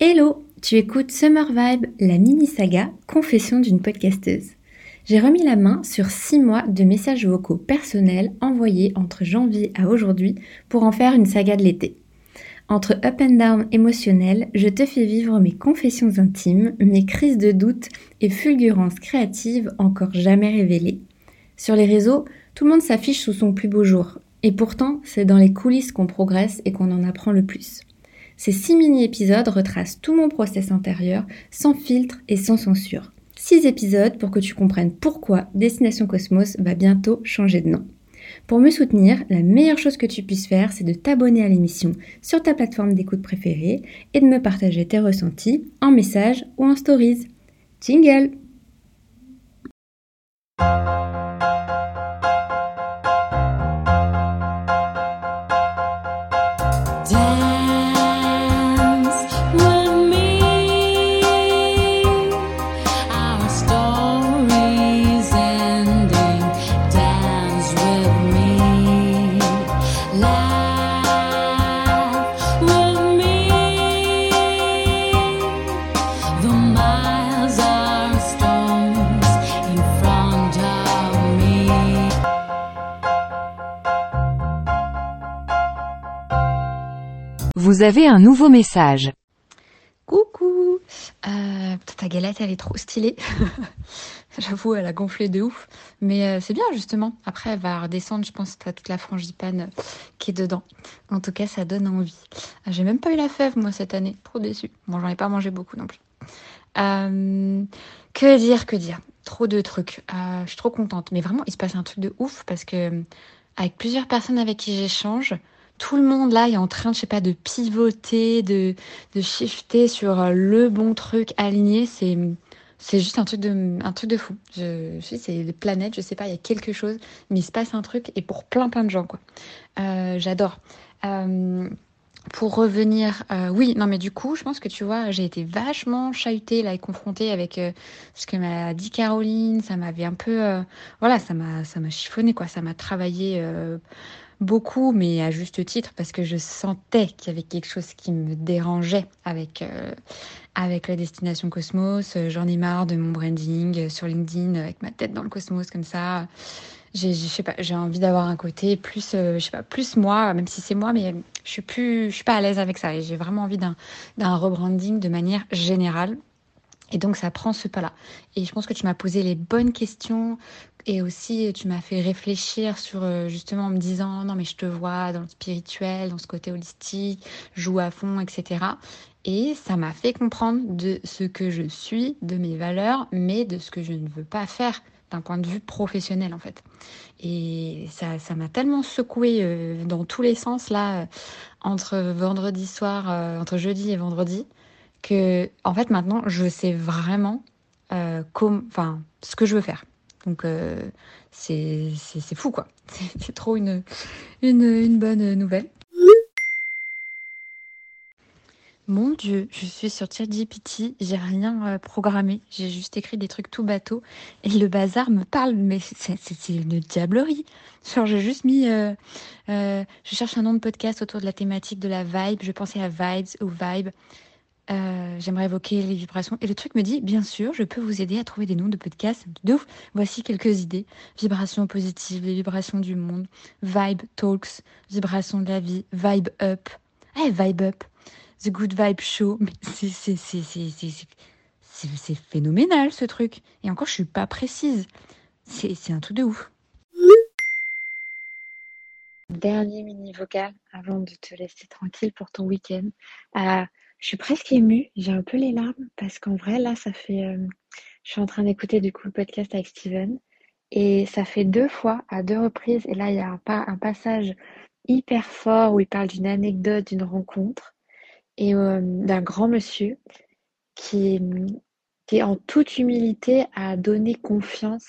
Hello, tu écoutes Summer Vibe, la mini-saga Confession d'une podcasteuse. J'ai remis la main sur 6 mois de messages vocaux personnels envoyés entre janvier à aujourd'hui pour en faire une saga de l'été. Entre up and down émotionnel, je te fais vivre mes confessions intimes, mes crises de doute et fulgurances créatives encore jamais révélées. Sur les réseaux, tout le monde s'affiche sous son plus beau jour. Et pourtant, c'est dans les coulisses qu'on progresse et qu'on en apprend le plus. Ces six mini-épisodes retracent tout mon process intérieur, sans filtre et sans censure. Six épisodes pour que tu comprennes pourquoi Destination Cosmos va bientôt changer de nom. Pour me soutenir, la meilleure chose que tu puisses faire, c'est de t'abonner à l'émission sur ta plateforme d'écoute préférée et de me partager tes ressentis en message ou en stories. Jingle Vous avez un nouveau message. Coucou euh, Ta galette, elle est trop stylée. J'avoue, elle a gonflé de ouf. Mais euh, c'est bien, justement. Après, elle va redescendre, je pense, à toute la frangipane qui est dedans. En tout cas, ça donne envie. Euh, j'ai même pas eu la fève, moi, cette année. Trop déçue. Bon, j'en ai pas mangé beaucoup non plus. que dire, que dire? Trop de trucs. je suis trop contente. Mais vraiment, il se passe un truc de ouf parce que, avec plusieurs personnes avec qui j'échange, tout le monde là est en train, je sais pas, de pivoter, de, de shifter sur euh, le bon truc aligné. C'est, juste un truc de, un fou. Je, sais, c'est les planètes, je sais pas, il y a quelque chose, mais il se passe un truc et pour plein plein de gens quoi. Euh, j'adore. Euh, pour revenir, oui, non mais du coup, je pense que tu vois, j'ai été vachement chahutée là et confrontée avec ce que m'a dit Caroline. Ça m'avait un peu, voilà, ça m'a, ça m'a chiffonné quoi. Ça m'a travaillé beaucoup, mais à juste titre, parce que je sentais qu'il y avait quelque chose qui me dérangeait avec, euh, avec la destination Cosmos. J'en ai marre de mon branding sur LinkedIn avec ma tête dans le cosmos comme ça. J'ai, pas, j'ai envie d'avoir un côté plus, euh, je sais pas, plus moi, même si c'est moi, mais je suis plus, je suis pas à l'aise avec ça. Et j'ai vraiment envie d'un, d'un rebranding de manière générale. Et donc ça prend ce pas-là. Et je pense que tu m'as posé les bonnes questions et aussi tu m'as fait réfléchir sur euh, justement en me disant non mais je te vois dans le spirituel, dans ce côté holistique, joue à fond, etc. Et ça m'a fait comprendre de ce que je suis, de mes valeurs, mais de ce que je ne veux pas faire d'un point de vue professionnel en fait. Et ça, ça m'a tellement secoué euh, dans tous les sens là, entre vendredi soir, euh, entre jeudi et vendredi, que en fait maintenant je sais vraiment euh, ce que je veux faire. Donc euh, c'est fou quoi. C'est trop une, une, une bonne nouvelle. Mon Dieu, je suis sur ChatGPT, j'ai rien euh, programmé, j'ai juste écrit des trucs tout bateau et le bazar me parle, mais c'est une diablerie. Genre, j'ai juste mis, euh, je cherche un nom de podcast autour de la thématique de la vibe, je pensais à vibes ou vibe. Euh, j'aimerais évoquer les vibrations. Et le truc me dit, bien sûr, je peux vous aider à trouver des noms de podcasts de ouf. Voici quelques idées. Vibrations positives, les vibrations du monde, Vibe Talks, vibrations de la vie, Vibe Up. Eh, Vibe Up, The Good Vibe Show. C'est phénoménal ce truc. Et encore, je suis pas précise. C'est un truc de ouf. Dernier mini vocal avant de te laisser tranquille pour ton week-end. Euh, je suis presque émue, j'ai un peu les larmes parce qu'en vrai, là, ça fait. Euh, je suis en train d'écouter du coup le podcast avec Steven et ça fait deux fois, à deux reprises, et là, il y a un, un passage hyper fort où il parle d'une anecdote, d'une rencontre et euh, d'un grand monsieur qui, qui, en toute humilité, a donné confiance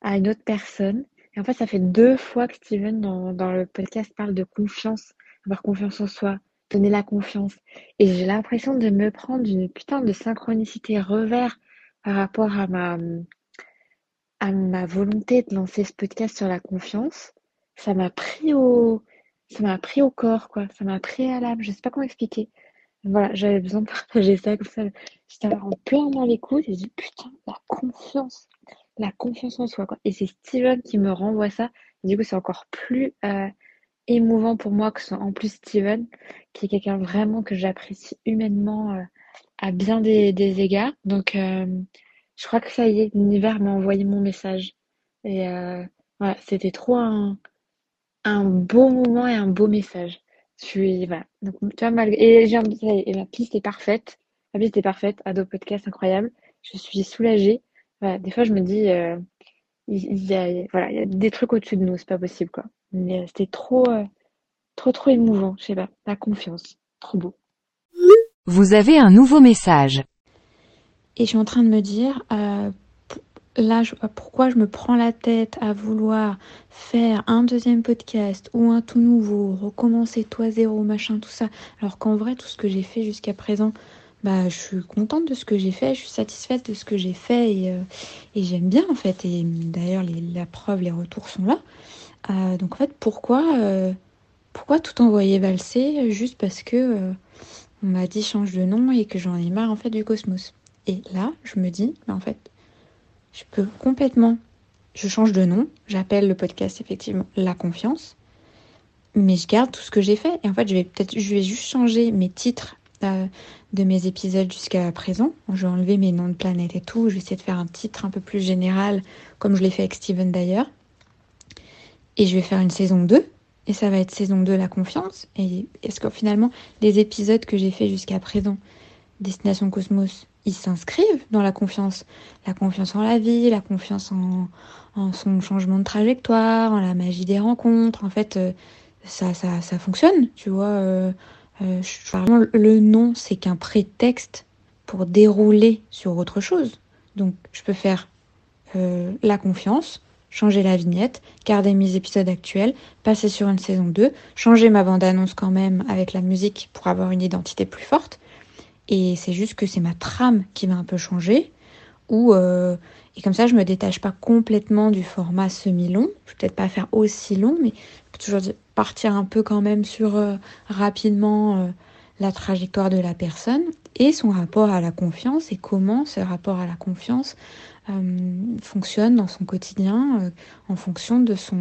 à une autre personne. Et en fait, ça fait deux fois que Steven, dans, dans le podcast, parle de confiance, avoir confiance en soi, donner la confiance. Et j'ai l'impression de me prendre une putain de synchronicité revers par rapport à ma, à ma volonté de lancer ce podcast sur la confiance. Ça m'a pris au, ça m'a pris au corps, quoi. Ça m'a pris à l'âme. Je sais pas comment expliquer. voilà, j'avais besoin de partager ça comme ça. J'étais en plein dans l'écoute et j'ai dit putain, la confiance, la confiance en soi quoi. Et c'est Steven qui me renvoie ça. du coup, c'est encore plus euh, émouvant pour moi que ce soit en plus Steven, qui est quelqu'un vraiment que j'apprécie humainement euh, à bien des, égards. Donc, euh, je crois que ça y est, l'univers m'a envoyé mon message. Et voilà, c'était trop un, un beau moment et un beau message. Je suis, voilà. Donc, tu vois, malgré, et, j'ai et la piste est parfaite. La piste est parfaite. Ado podcast incroyable. Je suis soulagée. Voilà, des fois, je me dis, euh, il, y a, voilà, il y a des trucs au-dessus de nous, c'est pas possible, quoi. Mais euh, c'était trop, euh, trop, trop émouvant. Je sais pas. La confiance. Trop beau. Vous avez un nouveau message. Et je suis en train de me dire, euh, là, pourquoi je me prends la tête à vouloir faire un deuxième podcast ou un tout nouveau, recommencer toi zéro, machin, tout ça, alors qu'en vrai, tout ce que j'ai fait jusqu'à présent, bah, je suis contente de ce que j'ai fait, je suis satisfaite de ce que j'ai fait et, euh, j'aime bien en fait. Et d'ailleurs, la preuve, les retours sont là. Euh, donc en fait, pourquoi, euh, pourquoi tout envoyer valser juste parce que on m'a dit change de nom et que j'en ai marre en fait du cosmos? Et là, je me dis, bah, en fait, je peux complètement, je change de nom, j'appelle le podcast effectivement La Confiance, mais je garde tout ce que j'ai fait. Et en fait, je vais peut-être, je vais juste changer mes titres de mes épisodes jusqu'à présent. Je vais enlever mes noms de planètes et tout. Je vais essayer de faire un titre un peu plus général, comme je l'ai fait avec Steven d'ailleurs. Et je vais faire une saison 2. Et ça va être saison 2, la confiance. Et est-ce que finalement, les épisodes que j'ai fait jusqu'à présent, Destination Cosmos, ils s'inscrivent dans la confiance? La confiance en la vie, la confiance en, son changement de trajectoire, en la magie des rencontres. En fait, euh, ça, ça, ça fonctionne, tu vois. Euh, euh, le nom, c'est qu'un prétexte pour dérouler sur autre chose. Donc, je peux faire la confiance, changer la vignette, garder mes épisodes actuels, passer sur une saison 2, changer ma bande-annonce quand même avec la musique pour avoir une identité plus forte. Et c'est juste que c'est ma trame qui va un peu changer. Ou, euh, et comme ça, je me détache pas complètement du format semi-long. Je vais peut-être pas faire aussi long, mais je peux toujours partir un peu quand même sur euh, rapidement euh, la trajectoire de la personne et son rapport à la confiance et comment ce rapport à la confiance fonctionne dans son quotidien en fonction de son,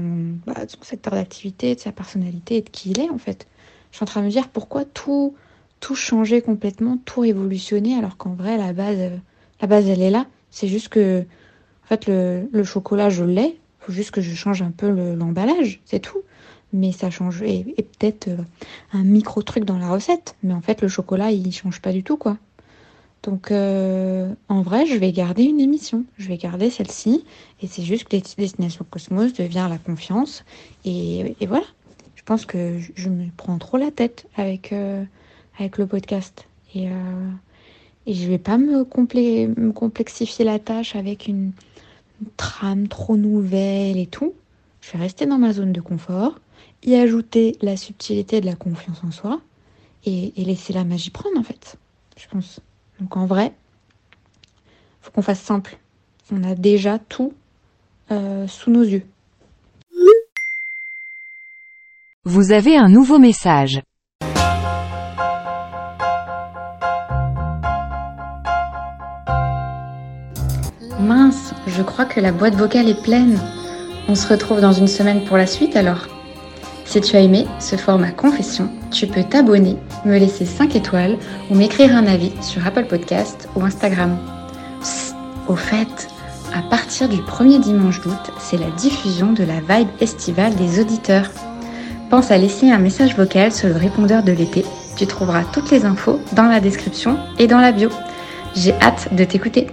bah, de son secteur d'activité, de sa personnalité et de qui il est en fait. Je suis en train de me dire pourquoi tout tout changer complètement, tout révolutionner, alors qu'en vrai, la base, euh, la base, elle est là. C'est juste que, en fait, le, chocolat, je l'ai. faut juste que je change un peu l'emballage, c'est tout. Mais ça change, et, peut-être euh, un micro truc dans la recette. Mais en fait, le chocolat, il change pas du tout, quoi. Donc, euh, en vrai, je vais garder une émission. Je vais garder celle-ci. Et c'est juste que Destination Cosmos devient la confiance. Et, voilà. Je pense que je me prends trop la tête avec, avec le podcast. Et, euh, et je vais pas me, me, complexifier la tâche avec une, trame trop nouvelle et tout. Je vais rester dans ma zone de confort, y ajouter la subtilité de la confiance en soi et, laisser la magie prendre en fait, je pense. Donc en vrai, faut qu'on fasse simple. On a déjà tout euh, sous nos yeux. Vous avez un nouveau message. Mince, je crois que la boîte vocale est pleine. On se retrouve dans une semaine pour la suite alors. Si tu as aimé ce format confession, tu peux t'abonner, me laisser 5 étoiles ou m'écrire un avis sur Apple Podcast ou Instagram. au fait, à partir du premier dimanche d'août, c'est la diffusion de la vibe estivale des auditeurs. Pense à laisser un message vocal sur le répondeur de l'été. Tu trouveras toutes les infos dans la description et dans la bio. J'ai hâte de t'écouter.